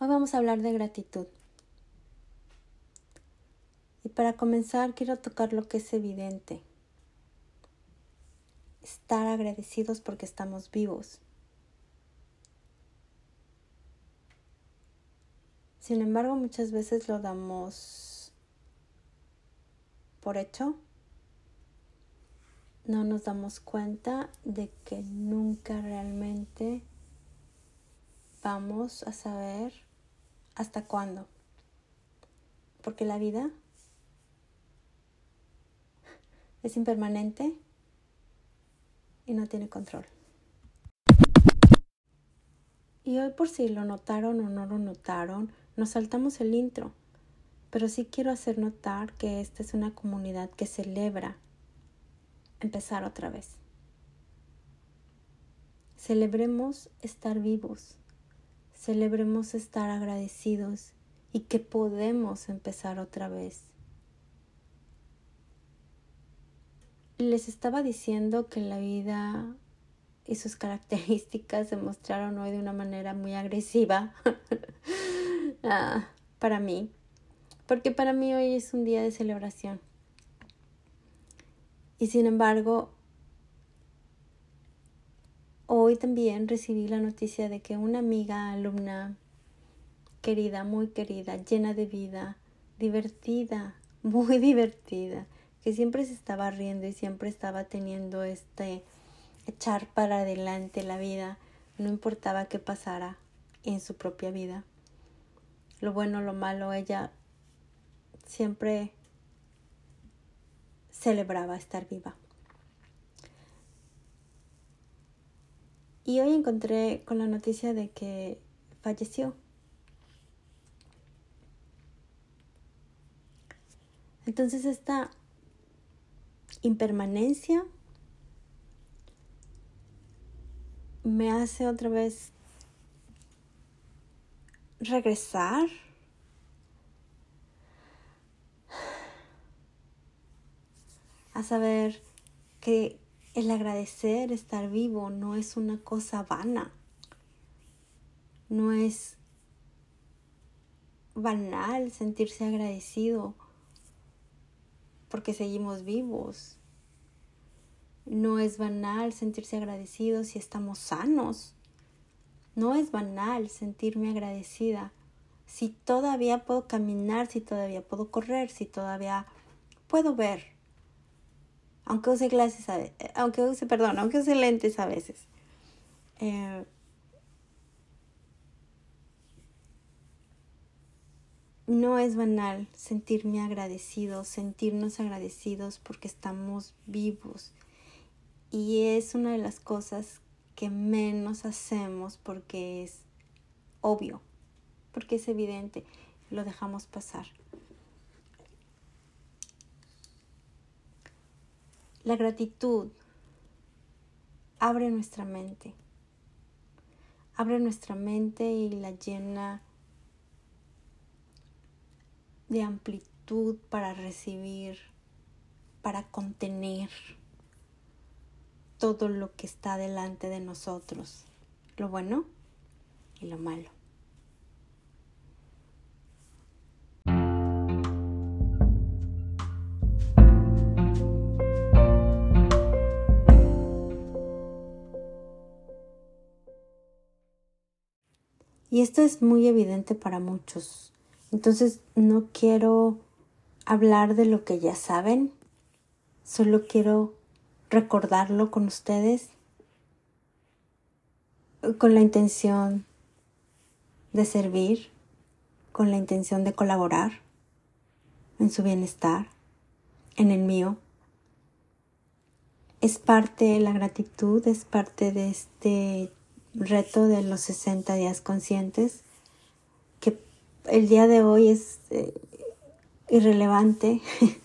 Hoy vamos a hablar de gratitud. Y para comenzar quiero tocar lo que es evidente. Estar agradecidos porque estamos vivos. Sin embargo, muchas veces lo damos por hecho. No nos damos cuenta de que nunca realmente vamos a saber hasta cuándo. Porque la vida es impermanente y no tiene control. Y hoy por si lo notaron o no lo notaron, nos saltamos el intro, pero sí quiero hacer notar que esta es una comunidad que celebra empezar otra vez. Celebremos estar vivos, celebremos estar agradecidos y que podemos empezar otra vez. Les estaba diciendo que la vida y sus características se mostraron hoy de una manera muy agresiva ah, para mí, porque para mí hoy es un día de celebración. Y sin embargo, hoy también recibí la noticia de que una amiga, alumna, querida, muy querida, llena de vida, divertida, muy divertida, que siempre se estaba riendo y siempre estaba teniendo este echar para adelante la vida, no importaba qué pasara en su propia vida. Lo bueno, lo malo, ella siempre celebraba estar viva. Y hoy encontré con la noticia de que falleció. Entonces esta impermanencia me hace otra vez regresar a saber que el agradecer, estar vivo, no es una cosa vana, no es banal sentirse agradecido porque seguimos vivos. No es banal sentirse agradecido si estamos sanos. No es banal sentirme agradecida si todavía puedo caminar, si todavía puedo correr, si todavía puedo ver. Aunque use glasses, a aunque use, perdón, aunque use lentes a veces. Eh, no es banal sentirme agradecido, sentirnos agradecidos porque estamos vivos. Y es una de las cosas que menos hacemos porque es obvio, porque es evidente, lo dejamos pasar. La gratitud abre nuestra mente, abre nuestra mente y la llena de amplitud para recibir, para contener todo lo que está delante de nosotros, lo bueno y lo malo. Y esto es muy evidente para muchos. Entonces no quiero hablar de lo que ya saben, solo quiero recordarlo con ustedes con la intención de servir, con la intención de colaborar en su bienestar, en el mío. Es parte, la gratitud es parte de este reto de los 60 días conscientes el día de hoy es eh, irrelevante,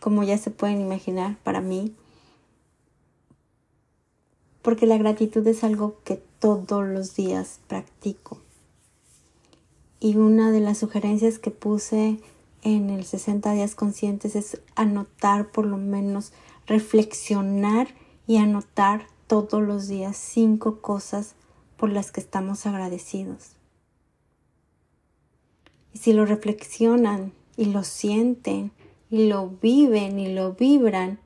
como ya se pueden imaginar para mí, porque la gratitud es algo que todos los días practico. Y una de las sugerencias que puse en el 60 días conscientes es anotar por lo menos, reflexionar y anotar todos los días cinco cosas por las que estamos agradecidos. Y si lo reflexionan y lo sienten y lo viven y lo vibran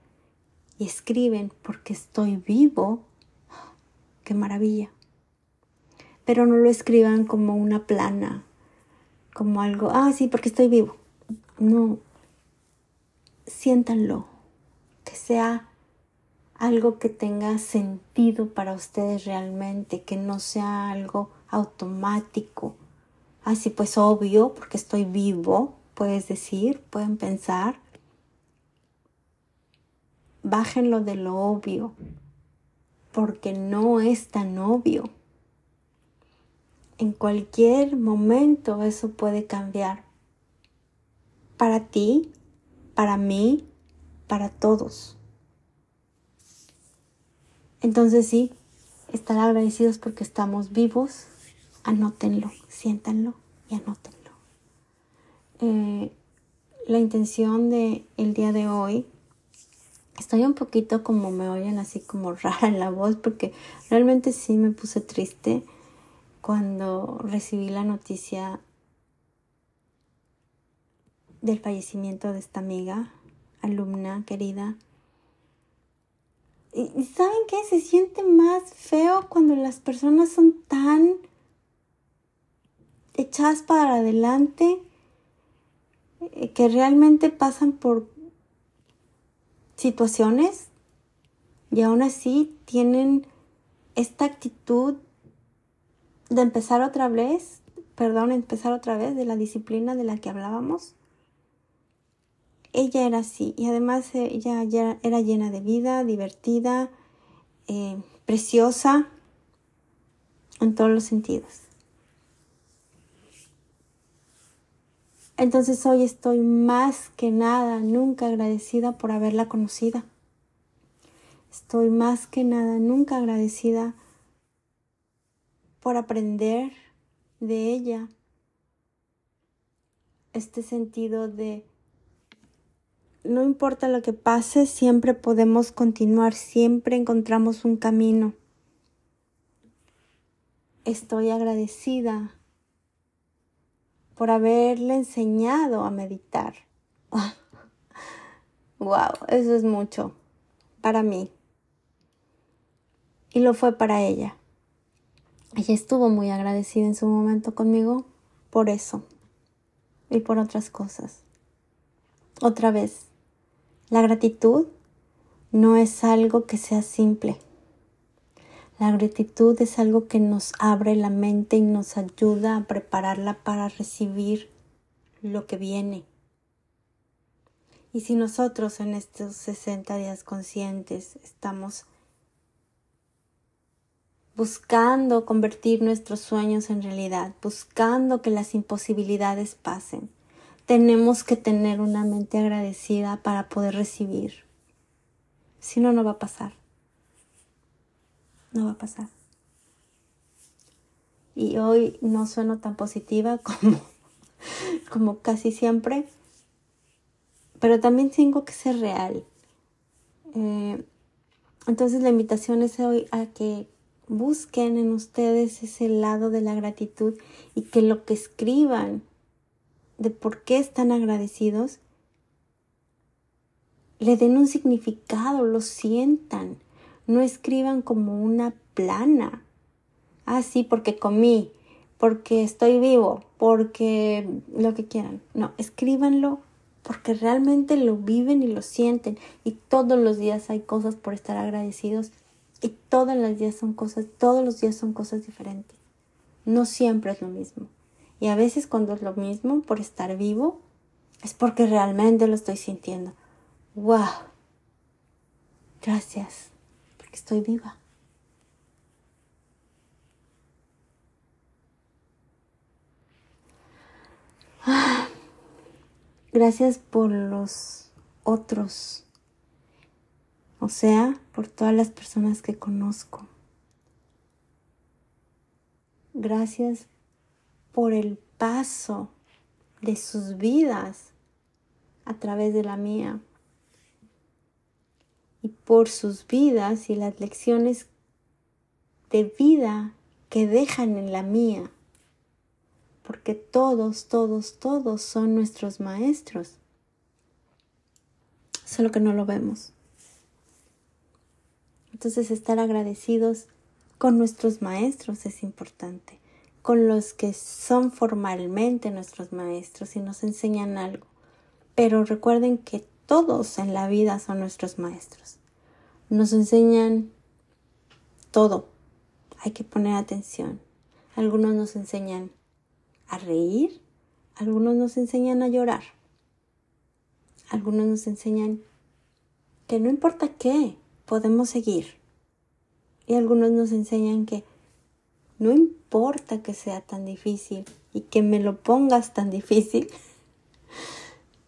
y escriben porque estoy vivo, qué maravilla. Pero no lo escriban como una plana, como algo, ah, sí, porque estoy vivo. No, siéntanlo, que sea algo que tenga sentido para ustedes realmente, que no sea algo automático. Así pues obvio, porque estoy vivo, puedes decir, pueden pensar. Bájenlo de lo obvio, porque no es tan obvio. En cualquier momento eso puede cambiar. Para ti, para mí, para todos. Entonces sí, estar agradecidos porque estamos vivos, anótenlo, siéntanlo y anótenlo. Eh, la intención de el día de hoy, estoy un poquito como me oyen así como rara la voz porque realmente sí me puse triste cuando recibí la noticia del fallecimiento de esta amiga, alumna querida. Y, ¿saben qué? Se siente más feo cuando las personas son tan echadas para adelante eh, que realmente pasan por situaciones y aún así tienen esta actitud de empezar otra vez, perdón, empezar otra vez de la disciplina de la que hablábamos ella era así y además ella ya era llena de vida, divertida, eh, preciosa en todos los sentidos. Entonces hoy estoy más que nada, nunca agradecida por haberla conocida. Estoy más que nada, nunca agradecida por aprender de ella este sentido de no importa lo que pase, siempre podemos continuar, siempre encontramos un camino. Estoy agradecida por haberle enseñado a meditar. wow, eso es mucho para mí. Y lo fue para ella. Ella estuvo muy agradecida en su momento conmigo por eso y por otras cosas. Otra vez, la gratitud no es algo que sea simple. La gratitud es algo que nos abre la mente y nos ayuda a prepararla para recibir lo que viene. Y si nosotros en estos 60 días conscientes estamos buscando convertir nuestros sueños en realidad, buscando que las imposibilidades pasen, tenemos que tener una mente agradecida para poder recibir. Si no, no va a pasar. No va a pasar. Y hoy no sueno tan positiva como, como casi siempre, pero también tengo que ser real. Eh, entonces la invitación es hoy a que busquen en ustedes ese lado de la gratitud y que lo que escriban de por qué están agradecidos, le den un significado, lo sientan, no escriban como una plana. Ah, sí, porque comí, porque estoy vivo, porque lo que quieran. No, escríbanlo porque realmente lo viven y lo sienten. Y todos los días hay cosas por estar agradecidos. Y todos los días son cosas, todos los días son cosas diferentes. No siempre es lo mismo. Y a veces cuando es lo mismo, por estar vivo, es porque realmente lo estoy sintiendo. ¡Wow! Gracias, porque estoy viva. Gracias por los otros, o sea, por todas las personas que conozco. Gracias por el paso de sus vidas a través de la mía y por sus vidas y las lecciones de vida que dejan en la mía, porque todos, todos, todos son nuestros maestros. Solo que no lo vemos. Entonces estar agradecidos con nuestros maestros es importante, con los que son formalmente nuestros maestros y nos enseñan algo. Pero recuerden que todos en la vida son nuestros maestros. Nos enseñan todo. Hay que poner atención. Algunos nos enseñan a reír, algunos nos enseñan a llorar, algunos nos enseñan que no importa qué, podemos seguir. Y algunos nos enseñan que no importa que sea tan difícil y que me lo pongas tan difícil,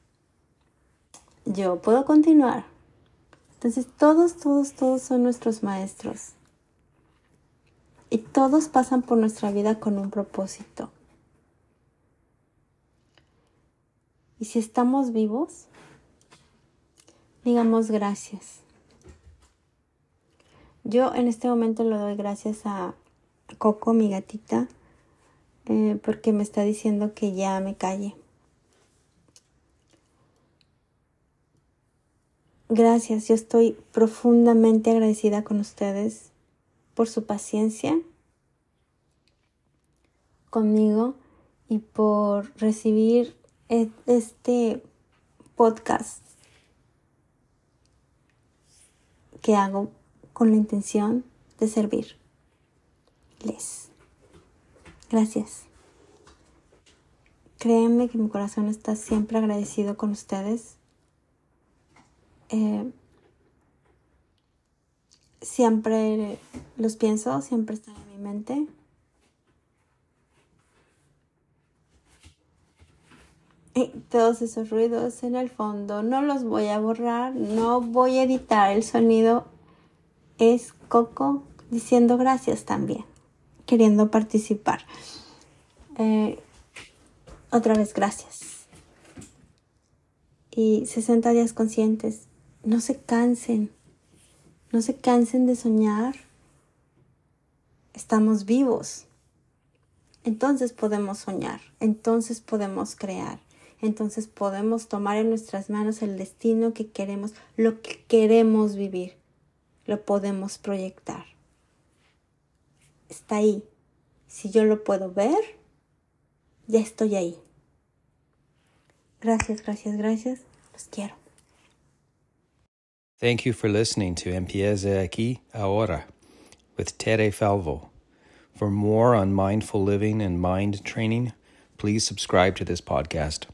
yo puedo continuar. Entonces todos, todos, todos son nuestros maestros. Y todos pasan por nuestra vida con un propósito. Y si estamos vivos, digamos gracias. Yo en este momento le doy gracias a Coco, mi gatita, eh, porque me está diciendo que ya me calle. Gracias, yo estoy profundamente agradecida con ustedes por su paciencia conmigo y por recibir e-, este podcast que hago con la intención de servirles. Gracias. Créanme que mi corazón está siempre agradecido con ustedes eh, siempre los pienso, siempre están en mi mente. Y todos esos ruidos en el fondo no los voy a borrar, no voy a editar el sonido. Es Coco diciendo gracias también, queriendo participar. Eh, otra vez gracias. Y 60 días conscientes no se cansen, no se cansen de soñar. Estamos vivos. Entonces podemos soñar, entonces podemos crear, entonces podemos tomar en nuestras manos el destino que queremos, lo que queremos vivir, lo podemos proyectar. Está ahí. Si yo lo puedo ver, ya estoy ahí. Gracias, gracias, gracias. Los quiero. Thank you for listening to Empieza aquí ahora with Tere Falvo. For more on mindful living and mind training, please subscribe to this podcast.